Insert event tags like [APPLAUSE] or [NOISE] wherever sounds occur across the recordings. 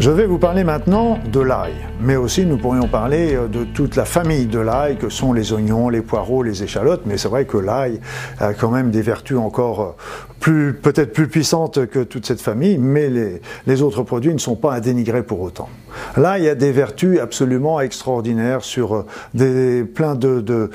Je vais vous parler maintenant de l'ail, mais aussi nous pourrions parler euh, de toute la famille de l'ail que sont les oignons, les poireaux, les échalotes, mais c'est vrai que l'ail a quand même des vertus encore euh, plus, peut-être plus puissantes que toute cette famille, mais les, autres produits ne sont pas à dénigrer pour autant. Là, il y a des vertus absolument extraordinaires sur euh, des, plein de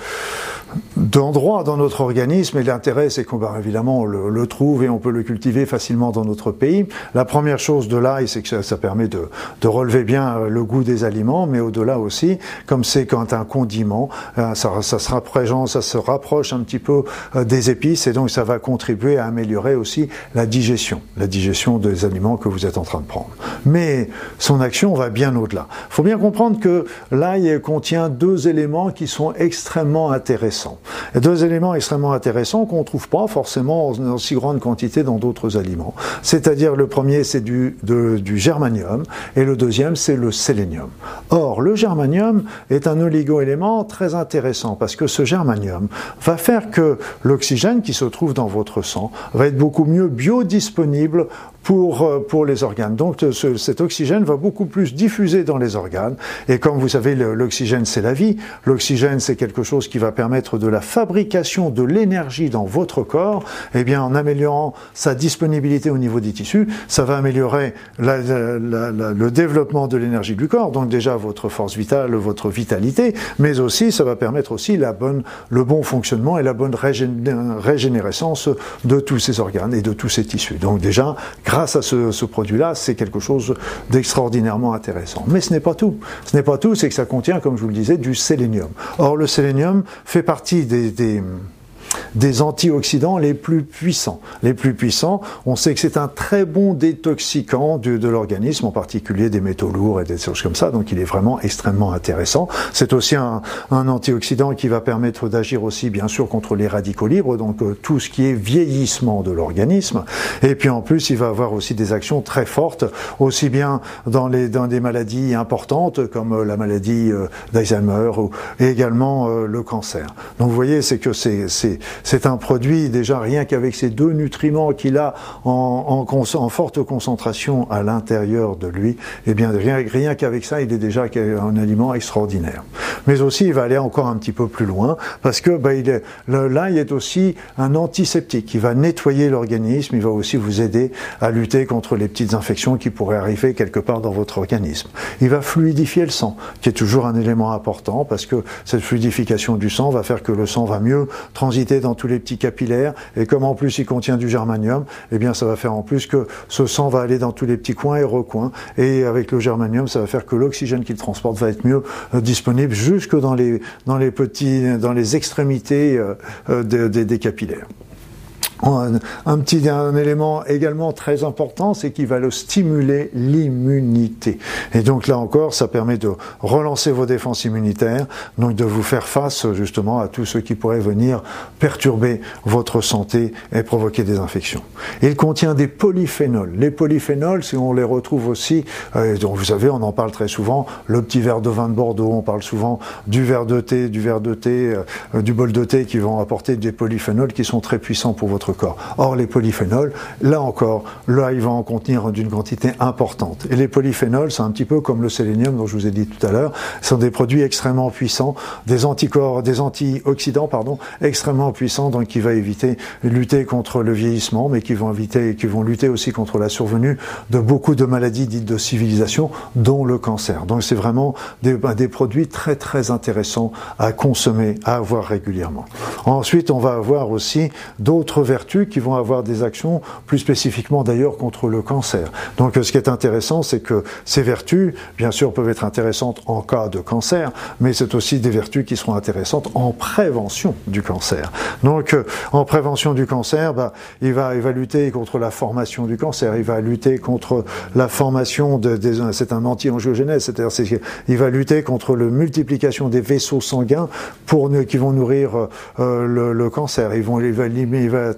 d'endroits dans notre organisme et l'intérêt c'est qu'on va évidemment on le, le, trouve et on peut le cultiver facilement dans notre pays. La première chose de l'ail c'est que ça, ça permet de, de, relever bien euh, le goût des aliments mais au-delà aussi comme c'est quand un condiment euh, ça, ça, se rapproche, ça se rapproche un petit peu euh, des épices et donc ça va contribuer à améliorer aussi la digestion, la digestion des aliments que vous êtes en train de prendre. Mais son action va bien au-delà. Il faut bien comprendre que l'ail contient deux éléments qui sont extrêmement intéressants deux éléments extrêmement intéressants qu'on ne trouve pas forcément en si grande quantité dans d'autres aliments. C'est-à-dire le premier c'est du, du germanium et le deuxième c'est le sélénium. Or le germanium est un oligo-élément très intéressant parce que ce germanium va faire que l'oxygène qui se trouve dans votre sang va être beaucoup mieux biodisponible pour, euh, pour les organes. Donc ce, cet oxygène va beaucoup plus diffuser dans les organes. Et comme vous savez, l'oxygène c'est la vie. L'oxygène c'est quelque chose qui va permettre de la fabrication de l'énergie dans votre corps. Eh bien, en améliorant sa disponibilité au niveau des tissus, ça va améliorer la, la, la, le développement de l'énergie du corps. Donc déjà votre force vitale, votre vitalité, mais aussi ça va permettre aussi la bonne, le bon fonctionnement et la bonne régénérescence de tous ces organes et de tous ces tissus. Donc déjà, à ce, produit-là, c'est quelque chose d'extraordinairement intéressant. Mais ce n'est pas tout. Ce n'est pas tout, c'est que ça contient, comme je vous le disais, du sélénium. Or, le sélénium fait partie des des antioxydants les plus puissants. Les plus puissants, on sait que c'est un très bon détoxicant de, de l'organisme, en particulier des métaux lourds et des choses comme ça, donc il est vraiment extrêmement intéressant. C'est aussi un, un, antioxydant qui va permettre d'agir aussi, bien sûr, contre les radicaux libres, donc euh, tout ce qui est vieillissement de l'organisme. Et puis en plus, il va avoir aussi des actions très fortes, aussi bien dans, les, dans des maladies importantes comme euh, la maladie euh, d'Alzheimer et également le cancer. Donc vous voyez, c'est que c'est c'est un produit déjà rien qu'avec ces deux nutriments qu'il a en, en, en, forte concentration à l'intérieur de lui, eh bien rien, rien qu'avec ça, il est déjà un aliment extraordinaire. Mais aussi, il va aller encore un petit peu plus loin parce que bah, il est, l'ail est aussi un antiseptique. Il va nettoyer l'organisme, il va aussi vous aider à lutter contre les petites infections qui pourraient arriver quelque part dans votre organisme. Il va fluidifier le sang, qui est toujours un élément important parce que cette fluidification du sang va faire que le sang va mieux transiter dans tous les petits capillaires, et comme en plus il contient du germanium, eh bien ça va faire en plus que ce sang va aller dans tous les petits coins et recoins, et avec le germanium, ça va faire que l'oxygène qu'il transporte va être mieux euh, disponible jusque dans les, dans les petits, dans les extrémités euh, euh, des, des capillaires. Un, petit un élément également très important, c'est qu'il va le stimuler l'immunité. Et donc là encore, ça permet de relancer vos défenses immunitaires, donc de vous faire face justement à tout ce qui pourrait venir perturber votre santé et provoquer des infections. Il contient des polyphénols. Les polyphénols, si on les retrouve aussi, euh, donc vous savez, on en parle très souvent, le petit verre de vin de Bordeaux, on parle souvent du verre de thé, du verre de thé, euh, du bol de thé qui vont apporter des polyphénols qui sont très puissants pour votre corps. Or, les polyphénols, là encore, là, ils vont en contenir d'une quantité importante. Et les polyphénols, c'est un petit peu comme le sélénium dont je vous ai dit tout à l'heure, sont des produits extrêmement puissants, des anticorps, des antioxydants, pardon, extrêmement puissants, donc qui va éviter, lutter contre le vieillissement, mais qui vont éviter, qui vont lutter aussi contre la survenue de beaucoup de maladies dites de civilisation, dont le cancer. Donc c'est vraiment des, des produits très très intéressants à consommer, à avoir régulièrement. Ensuite, on va avoir aussi d'autres qui vont avoir des actions plus spécifiquement d'ailleurs contre le cancer. Donc ce qui est intéressant, c'est que ces vertus, bien sûr, peuvent être intéressantes en cas de cancer, mais c'est aussi des vertus qui seront intéressantes en prévention du cancer. Donc euh, en prévention du cancer, bah, il, va, lutter contre la formation du cancer, il va lutter contre la formation de, des, c'est un anti-angiogénèse, c'est-à-dire il va lutter contre la multiplication des vaisseaux sanguins pour qui vont nourrir euh, le, cancer. Ils vont, il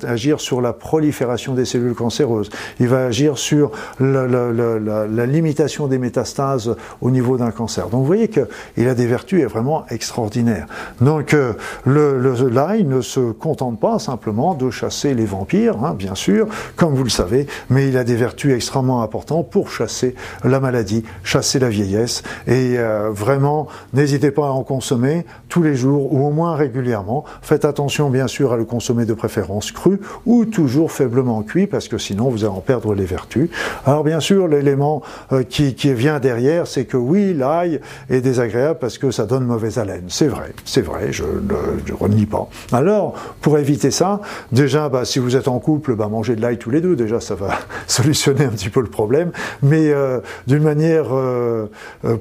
agir sur la prolifération des cellules cancéreuses, il va agir sur la, limitation des métastases au niveau d'un cancer. Donc vous voyez qu'il a des vertus vraiment extraordinaires. Donc euh, l'ail ne se contente pas simplement de chasser les vampires, hein, bien sûr, comme vous le savez, mais il a des vertus extrêmement importantes pour chasser la maladie, chasser la vieillesse. Et euh, vraiment, n'hésitez pas à en consommer tous les jours ou au moins régulièrement. Faites attention bien sûr à le consommer de préférence cru ou toujours faiblement cuit parce que sinon vous allez en perdre les vertus. Alors bien sûr, l'élément euh, qui, qui, vient derrière, c'est que oui, l'ail est désagréable parce que ça donne mauvaise haleine. C'est vrai, c'est vrai, je ne renie pas. Alors, pour éviter ça, déjà, bah, si vous êtes en couple, bah, mangez de l'ail tous les deux, déjà ça va [LAUGHS] solutionner un petit peu le problème. Mais euh, d'une manière euh,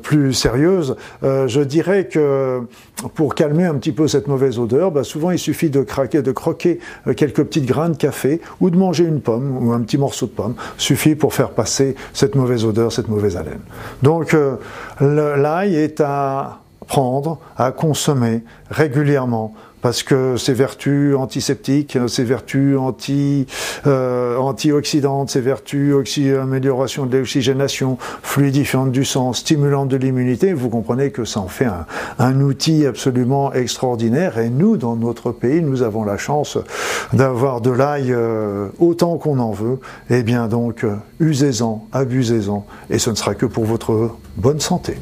plus sérieuse, je dirais que pour calmer un petit peu cette mauvaise odeur, bah, souvent il suffit de craquer, de croquer quelques petites grains de café ou de manger une pomme ou un petit morceau de pomme suffit pour faire passer cette mauvaise odeur, cette mauvaise haleine. Donc euh, l'ail est à prendre, à consommer régulièrement parce que ses vertus antiseptiques, ses vertus anti, euh, antioxydantes, ses vertus oxy, amélioration de l'oxygénation, fluidifiante du sang, stimulante de l'immunité, vous comprenez que ça en fait un, un, outil absolument extraordinaire. Et nous, dans notre pays, nous avons la chance d'avoir de l'ail euh, autant qu'on en veut. Eh bien donc, euh, usez-en, abusez-en, et ce ne sera que pour votre bonne santé.